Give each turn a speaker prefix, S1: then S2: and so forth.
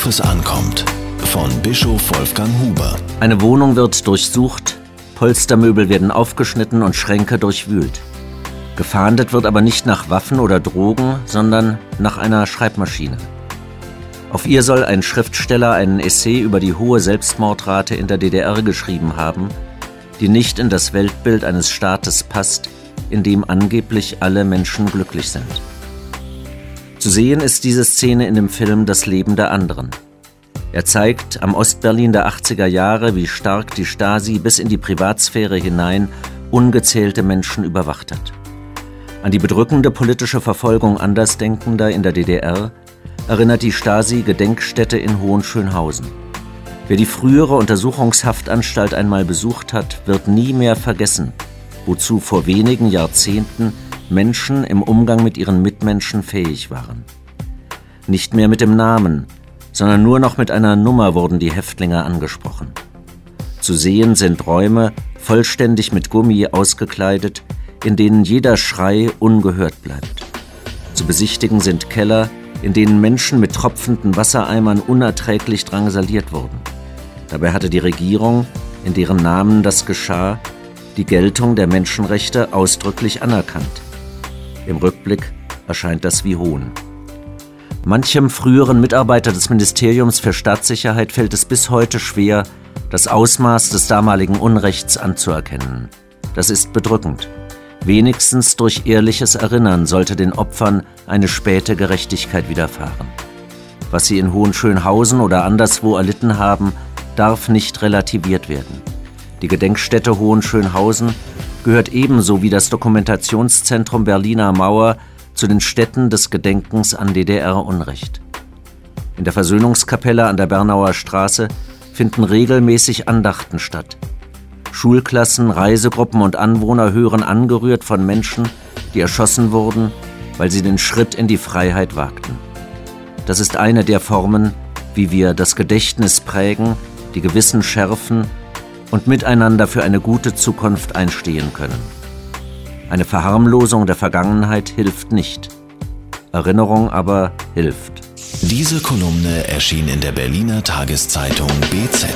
S1: Worauf es ankommt. Von Bischof Wolfgang Huber.
S2: Eine Wohnung wird durchsucht, Polstermöbel werden aufgeschnitten und Schränke durchwühlt. Gefahndet wird aber nicht nach Waffen oder Drogen, sondern nach einer Schreibmaschine. Auf ihr soll ein Schriftsteller einen Essay über die hohe Selbstmordrate in der DDR geschrieben haben, die nicht in das Weltbild eines Staates passt, in dem angeblich alle Menschen glücklich sind. Zu sehen ist diese Szene in dem Film Das Leben der anderen. Er zeigt am Ostberlin der 80er Jahre, wie stark die Stasi bis in die Privatsphäre hinein ungezählte Menschen überwacht hat. An die bedrückende politische Verfolgung Andersdenkender in der DDR erinnert die Stasi-Gedenkstätte in Hohenschönhausen. Wer die frühere Untersuchungshaftanstalt einmal besucht hat, wird nie mehr vergessen, wozu vor wenigen Jahrzehnten Menschen im Umgang mit ihren Mitmenschen fähig waren. Nicht mehr mit dem Namen, sondern nur noch mit einer Nummer wurden die Häftlinge angesprochen. Zu sehen sind Räume, vollständig mit Gummi ausgekleidet, in denen jeder Schrei ungehört bleibt. Zu besichtigen sind Keller, in denen Menschen mit tropfenden Wassereimern unerträglich drangsaliert wurden. Dabei hatte die Regierung, in deren Namen das geschah, die Geltung der Menschenrechte ausdrücklich anerkannt. Im Rückblick erscheint das wie Hohn. Manchem früheren Mitarbeiter des Ministeriums für Staatssicherheit fällt es bis heute schwer, das Ausmaß des damaligen Unrechts anzuerkennen. Das ist bedrückend. Wenigstens durch ehrliches Erinnern sollte den Opfern eine späte Gerechtigkeit widerfahren. Was sie in Hohenschönhausen oder anderswo erlitten haben, darf nicht relativiert werden. Die Gedenkstätte Hohenschönhausen gehört ebenso wie das Dokumentationszentrum Berliner Mauer zu den Stätten des Gedenkens an DDR-Unrecht. In der Versöhnungskapelle an der Bernauer Straße finden regelmäßig Andachten statt. Schulklassen, Reisegruppen und Anwohner hören angerührt von Menschen, die erschossen wurden, weil sie den Schritt in die Freiheit wagten. Das ist eine der Formen, wie wir das Gedächtnis prägen, die Gewissen schärfen und miteinander für eine gute Zukunft einstehen können. Eine Verharmlosung der Vergangenheit hilft nicht. Erinnerung aber hilft.
S1: Diese Kolumne erschien in der Berliner Tageszeitung BZ.